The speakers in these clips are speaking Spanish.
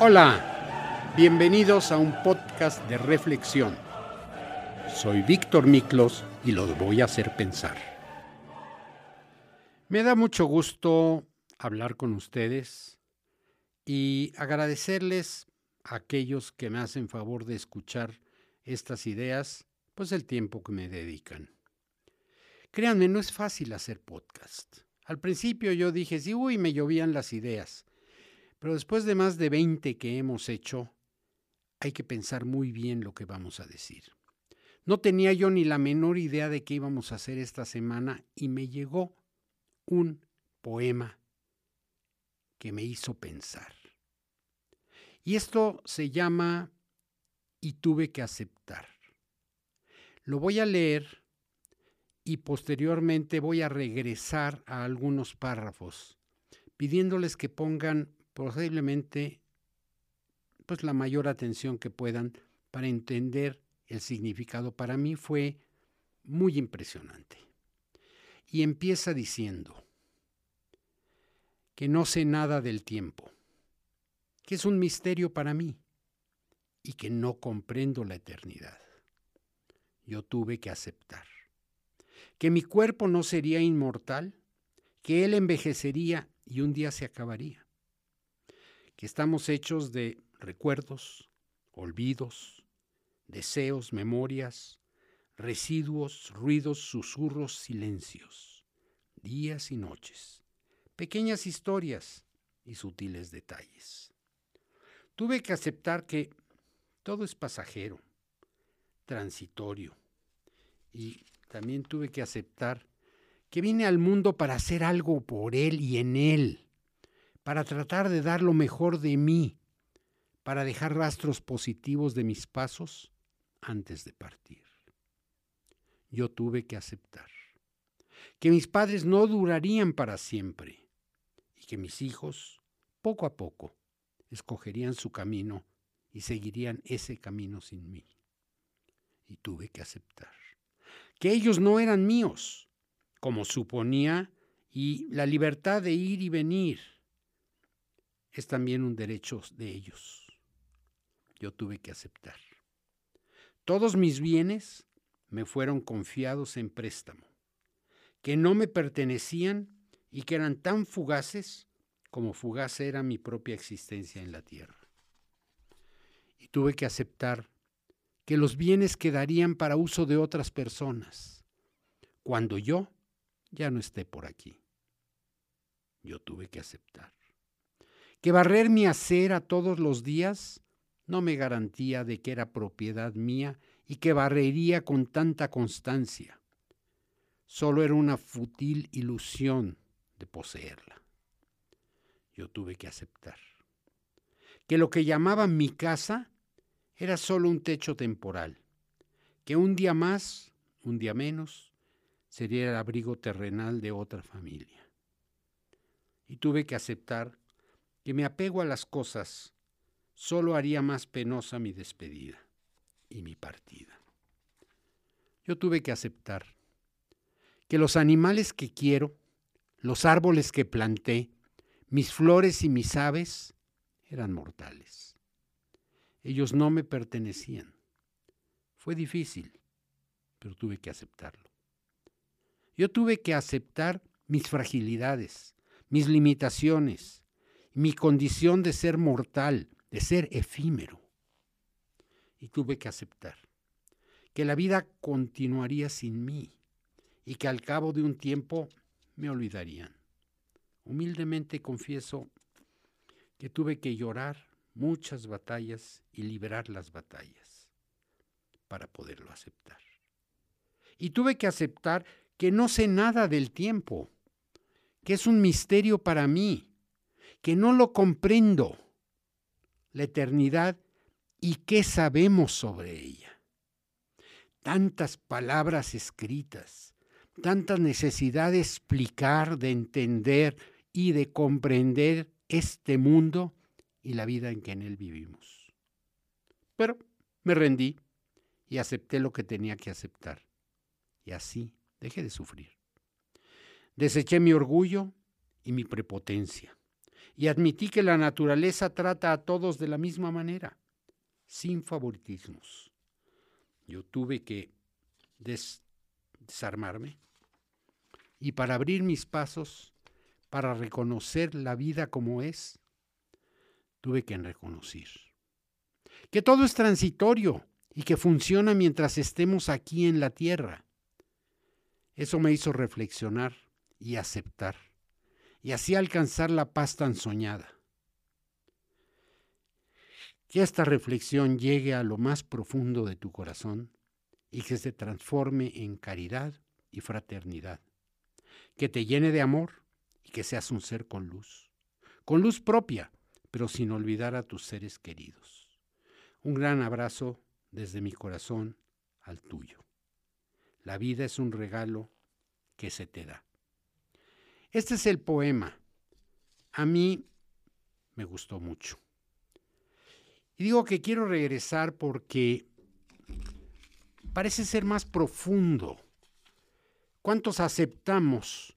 Hola, bienvenidos a un podcast de reflexión. Soy Víctor Miklos y los voy a hacer pensar. Me da mucho gusto hablar con ustedes y agradecerles a aquellos que me hacen favor de escuchar estas ideas, pues el tiempo que me dedican. Créanme, no es fácil hacer podcast. Al principio yo dije, sí, uy, me llovían las ideas. Pero después de más de 20 que hemos hecho, hay que pensar muy bien lo que vamos a decir. No tenía yo ni la menor idea de qué íbamos a hacer esta semana y me llegó un poema que me hizo pensar. Y esto se llama Y tuve que aceptar. Lo voy a leer y posteriormente voy a regresar a algunos párrafos, pidiéndoles que pongan posiblemente pues la mayor atención que puedan para entender el significado. Para mí fue muy impresionante. Y empieza diciendo que no sé nada del tiempo, que es un misterio para mí y que no comprendo la eternidad. Yo tuve que aceptar que mi cuerpo no sería inmortal, que él envejecería y un día se acabaría, que estamos hechos de recuerdos, olvidos, deseos, memorias, residuos, ruidos, susurros, silencios, días y noches, pequeñas historias y sutiles detalles. Tuve que aceptar que todo es pasajero, transitorio, y también tuve que aceptar que vine al mundo para hacer algo por Él y en Él, para tratar de dar lo mejor de mí, para dejar rastros positivos de mis pasos antes de partir. Yo tuve que aceptar que mis padres no durarían para siempre y que mis hijos, poco a poco, escogerían su camino y seguirían ese camino sin mí. Y tuve que aceptar que ellos no eran míos, como suponía, y la libertad de ir y venir es también un derecho de ellos. Yo tuve que aceptar. Todos mis bienes me fueron confiados en préstamo, que no me pertenecían y que eran tan fugaces como fugaz era mi propia existencia en la tierra. Y tuve que aceptar que los bienes quedarían para uso de otras personas, cuando yo ya no esté por aquí. Yo tuve que aceptar. Que barrer mi acera todos los días no me garantía de que era propiedad mía y que barrería con tanta constancia. Solo era una fútil ilusión de poseerla. Yo tuve que aceptar. Que lo que llamaban mi casa era solo un techo temporal, que un día más, un día menos, sería el abrigo terrenal de otra familia. Y tuve que aceptar que mi apego a las cosas solo haría más penosa mi despedida y mi partida. Yo tuve que aceptar que los animales que quiero, los árboles que planté, mis flores y mis aves eran mortales ellos no me pertenecían. Fue difícil, pero tuve que aceptarlo. Yo tuve que aceptar mis fragilidades, mis limitaciones, mi condición de ser mortal, de ser efímero. Y tuve que aceptar que la vida continuaría sin mí y que al cabo de un tiempo me olvidarían. Humildemente confieso que tuve que llorar muchas batallas y liberar las batallas para poderlo aceptar. Y tuve que aceptar que no sé nada del tiempo, que es un misterio para mí, que no lo comprendo, la eternidad y qué sabemos sobre ella. Tantas palabras escritas, tanta necesidad de explicar, de entender y de comprender este mundo y la vida en que en él vivimos. Pero me rendí y acepté lo que tenía que aceptar. Y así dejé de sufrir. Deseché mi orgullo y mi prepotencia. Y admití que la naturaleza trata a todos de la misma manera, sin favoritismos. Yo tuve que desarmarme y para abrir mis pasos, para reconocer la vida como es, tuve que reconocer que todo es transitorio y que funciona mientras estemos aquí en la tierra. Eso me hizo reflexionar y aceptar, y así alcanzar la paz tan soñada. Que esta reflexión llegue a lo más profundo de tu corazón y que se transforme en caridad y fraternidad. Que te llene de amor y que seas un ser con luz. Con luz propia, pero sin olvidar a tus seres queridos. Un gran abrazo desde mi corazón al tuyo. La vida es un regalo que se te da. Este es el poema. A mí me gustó mucho. Y digo que quiero regresar porque parece ser más profundo. ¿Cuántos aceptamos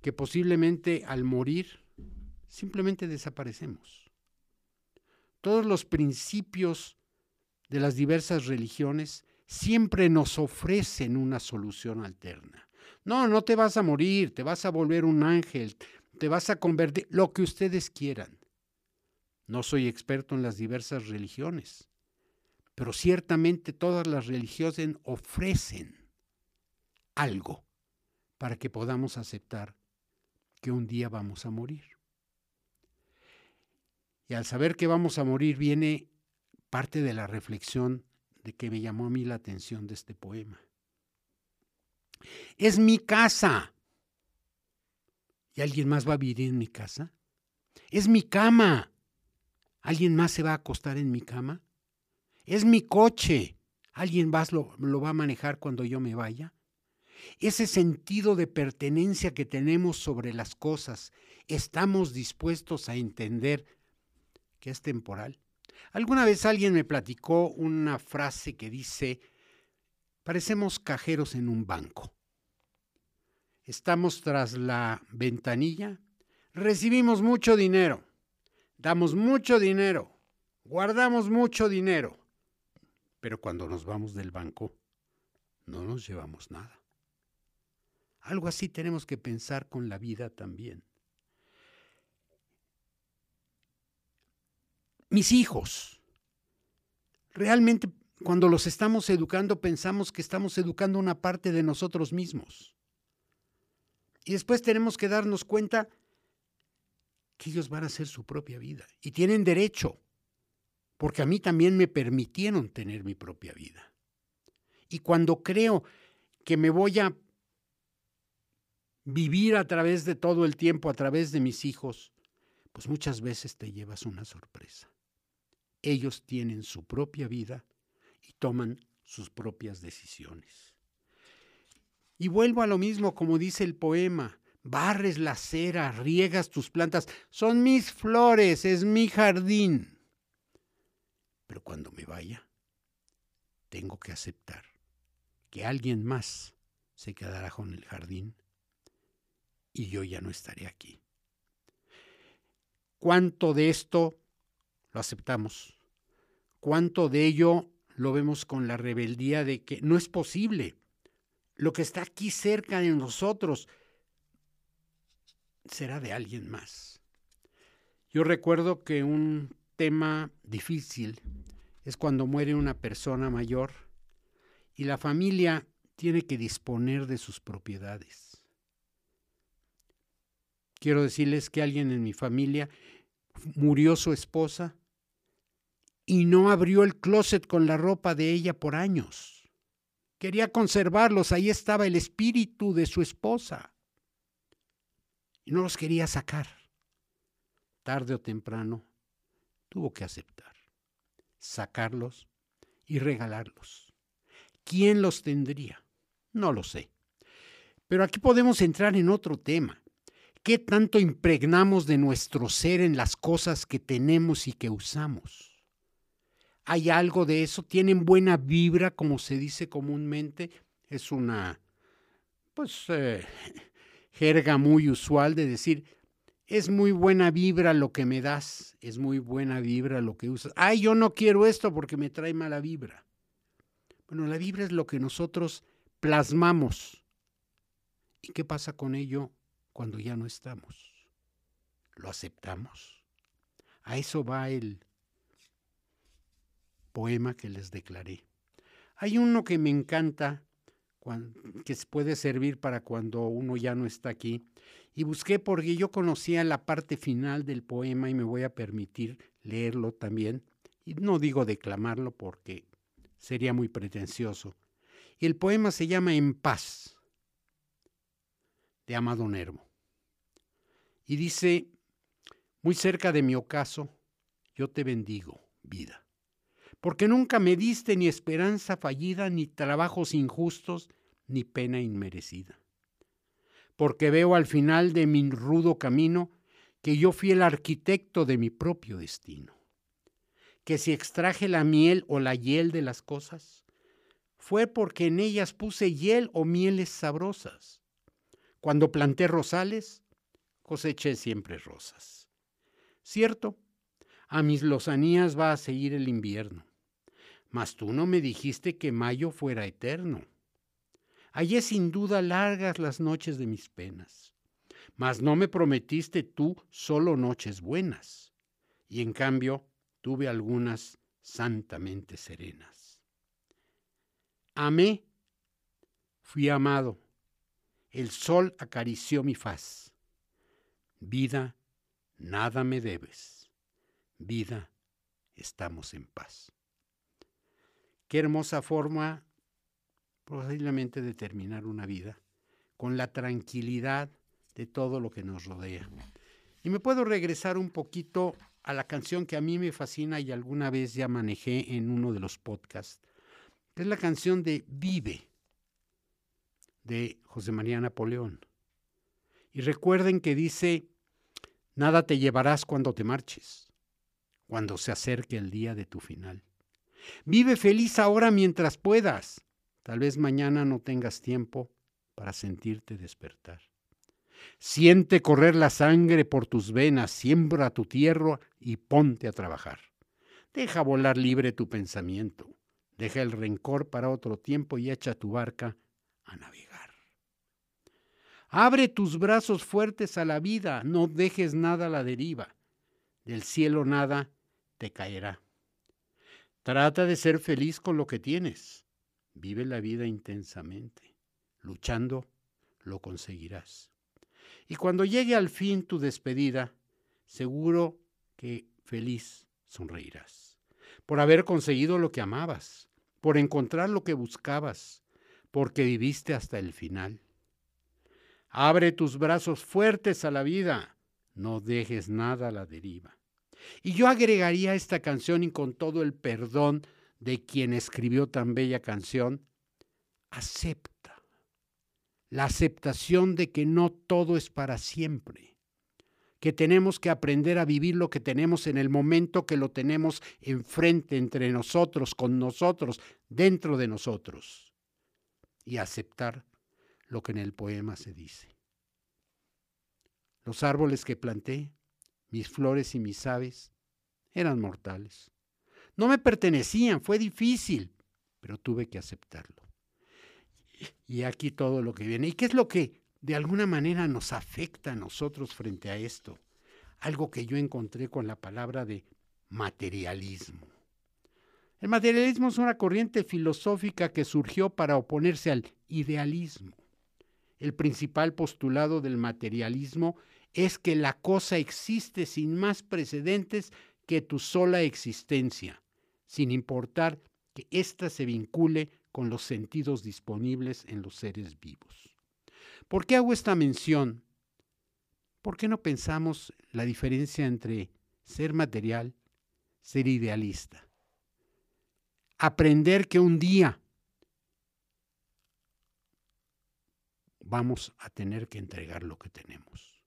que posiblemente al morir simplemente desaparecemos? Todos los principios de las diversas religiones siempre nos ofrecen una solución alterna. No, no te vas a morir, te vas a volver un ángel, te vas a convertir, lo que ustedes quieran. No soy experto en las diversas religiones, pero ciertamente todas las religiones ofrecen algo para que podamos aceptar que un día vamos a morir. Y al saber que vamos a morir viene parte de la reflexión de que me llamó a mí la atención de este poema. Es mi casa. ¿Y alguien más va a vivir en mi casa? Es mi cama. ¿Alguien más se va a acostar en mi cama? Es mi coche. ¿Alguien más lo, lo va a manejar cuando yo me vaya? Ese sentido de pertenencia que tenemos sobre las cosas, ¿estamos dispuestos a entender que es temporal? Alguna vez alguien me platicó una frase que dice, parecemos cajeros en un banco. Estamos tras la ventanilla, recibimos mucho dinero, damos mucho dinero, guardamos mucho dinero, pero cuando nos vamos del banco, no nos llevamos nada. Algo así tenemos que pensar con la vida también. Mis hijos, realmente cuando los estamos educando pensamos que estamos educando una parte de nosotros mismos. Y después tenemos que darnos cuenta que ellos van a hacer su propia vida y tienen derecho porque a mí también me permitieron tener mi propia vida. Y cuando creo que me voy a vivir a través de todo el tiempo, a través de mis hijos, pues muchas veces te llevas una sorpresa. Ellos tienen su propia vida toman sus propias decisiones. Y vuelvo a lo mismo como dice el poema, barres la cera, riegas tus plantas, son mis flores, es mi jardín. Pero cuando me vaya, tengo que aceptar que alguien más se quedará con el jardín y yo ya no estaré aquí. ¿Cuánto de esto lo aceptamos? ¿Cuánto de ello lo vemos con la rebeldía de que no es posible? Lo que está aquí cerca de nosotros será de alguien más. Yo recuerdo que un tema difícil es cuando muere una persona mayor y la familia tiene que disponer de sus propiedades. Quiero decirles que alguien en mi familia murió su esposa y no abrió el closet con la ropa de ella por años. Quería conservarlos, ahí estaba el espíritu de su esposa. Y no los quería sacar. Tarde o temprano tuvo que aceptar, sacarlos y regalarlos. ¿Quién los tendría? No lo sé. Pero aquí podemos entrar en otro tema. ¿Qué tanto impregnamos de nuestro ser en las cosas que tenemos y que usamos? ¿Hay algo de eso? ¿Tienen buena vibra, como se dice comúnmente? Es una, pues, eh, jerga muy usual de decir, es muy buena vibra lo que me das, es muy buena vibra lo que usas. Ay, yo no quiero esto porque me trae mala vibra. Bueno, la vibra es lo que nosotros plasmamos. ¿Y qué pasa con ello cuando ya no estamos? ¿Lo aceptamos? A eso va el poema que les declaré. Hay uno que me encanta, que puede servir para cuando uno ya no está aquí, y busqué porque yo conocía la parte final del poema y me voy a permitir leerlo también. Y no digo declamarlo porque sería muy pretencioso. Y el poema se llama En paz, de Amado Nervo. Y dice, muy cerca de mi ocaso, yo te bendigo, vida, porque nunca me diste ni esperanza fallida, ni trabajos injustos, ni pena inmerecida. Porque veo al final de mi rudo camino que yo fui el arquitecto de mi propio destino. Que si extraje la miel o la hiel de las cosas, fue porque en ellas puse hiel o mieles sabrosas. Cuando planté rosales, coseché siempre rosas. Cierto, a mis lozanías va a seguir el invierno, mas tú no me dijiste que mayo fuera eterno. Hallé sin duda largas las noches de mis penas, mas no me prometiste tú solo noches buenas, y en cambio tuve algunas santamente serenas. Amé, fui amado, el sol acarició mi faz. Vida, nada me debes. Vida, estamos en paz. Qué hermosa forma posiblemente de terminar una vida, con la tranquilidad de todo lo que nos rodea. Y me puedo regresar un poquito a la canción que a mí me fascina y alguna vez ya manejé en uno de los podcasts, que es la canción de Vive, de José María Napoleón. Y recuerden que dice, Nada te llevarás cuando te marches, cuando se acerque el día de tu final. Vive feliz ahora mientras puedas. Tal vez mañana no tengas tiempo para sentirte despertar. Siente correr la sangre por tus venas, siembra tu tierra y ponte a trabajar. Deja volar libre tu pensamiento, deja el rencor para otro tiempo y echa tu barca a navegar. Abre tus brazos fuertes a la vida, no dejes nada a la deriva. Del cielo nada te caerá. Trata de ser feliz con lo que tienes. Vive la vida intensamente. Luchando, lo conseguirás. Y cuando llegue al fin tu despedida, seguro que feliz sonreirás. Por haber conseguido lo que amabas, por encontrar lo que buscabas, porque viviste hasta el final. Abre tus brazos fuertes a la vida, no dejes nada a la deriva. Y yo agregaría esta canción y con todo el perdón de quien escribió tan bella canción, acepta. La aceptación de que no todo es para siempre, que tenemos que aprender a vivir lo que tenemos en el momento que lo tenemos enfrente, entre nosotros, con nosotros, dentro de nosotros, y aceptar lo que en el poema se dice. Los árboles que planté, mis flores y mis aves, eran mortales. No me pertenecían, fue difícil, pero tuve que aceptarlo. Y aquí todo lo que viene. ¿Y qué es lo que de alguna manera nos afecta a nosotros frente a esto? Algo que yo encontré con la palabra de materialismo. El materialismo es una corriente filosófica que surgió para oponerse al idealismo. El principal postulado del materialismo es que la cosa existe sin más precedentes que tu sola existencia, sin importar que ésta se vincule con los sentidos disponibles en los seres vivos. ¿Por qué hago esta mención? ¿Por qué no pensamos la diferencia entre ser material, ser idealista? Aprender que un día vamos a tener que entregar lo que tenemos.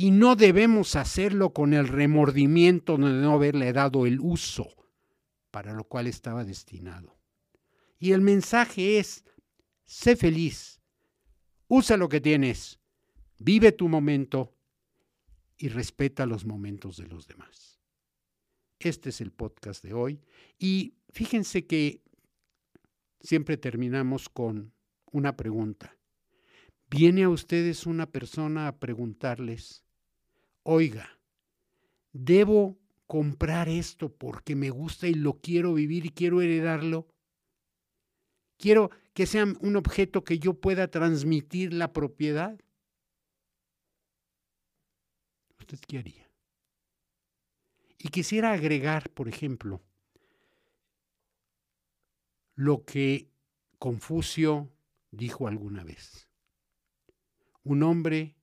Y no debemos hacerlo con el remordimiento de no haberle dado el uso para lo cual estaba destinado. Y el mensaje es, sé feliz, usa lo que tienes, vive tu momento y respeta los momentos de los demás. Este es el podcast de hoy y fíjense que siempre terminamos con una pregunta. Viene a ustedes una persona a preguntarles, oiga, ¿debo comprar esto porque me gusta y lo quiero vivir y quiero heredarlo? Quiero que sea un objeto que yo pueda transmitir la propiedad. ¿Usted qué haría? Y quisiera agregar, por ejemplo, lo que Confucio dijo alguna vez. Un hombre,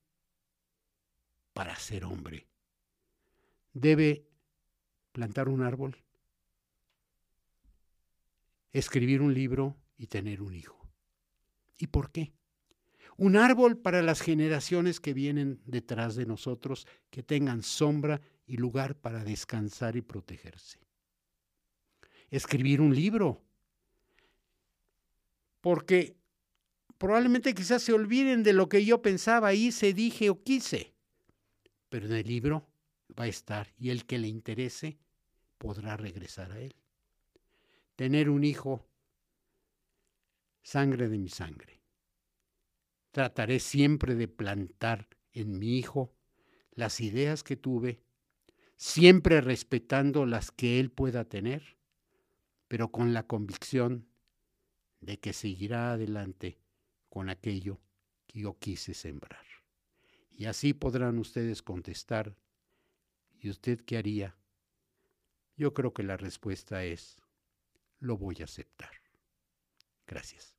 para ser hombre, debe plantar un árbol, escribir un libro y tener un hijo. ¿Y por qué? Un árbol para las generaciones que vienen detrás de nosotros, que tengan sombra y lugar para descansar y protegerse. Escribir un libro, porque probablemente quizás se olviden de lo que yo pensaba, hice, dije o quise, pero en el libro va a estar y el que le interese podrá regresar a él. Tener un hijo, sangre de mi sangre. Trataré siempre de plantar en mi hijo las ideas que tuve, siempre respetando las que él pueda tener, pero con la convicción de que seguirá adelante con aquello que yo quise sembrar. Y así podrán ustedes contestar, ¿y usted qué haría? Yo creo que la respuesta es, lo voy a aceptar. Gracias.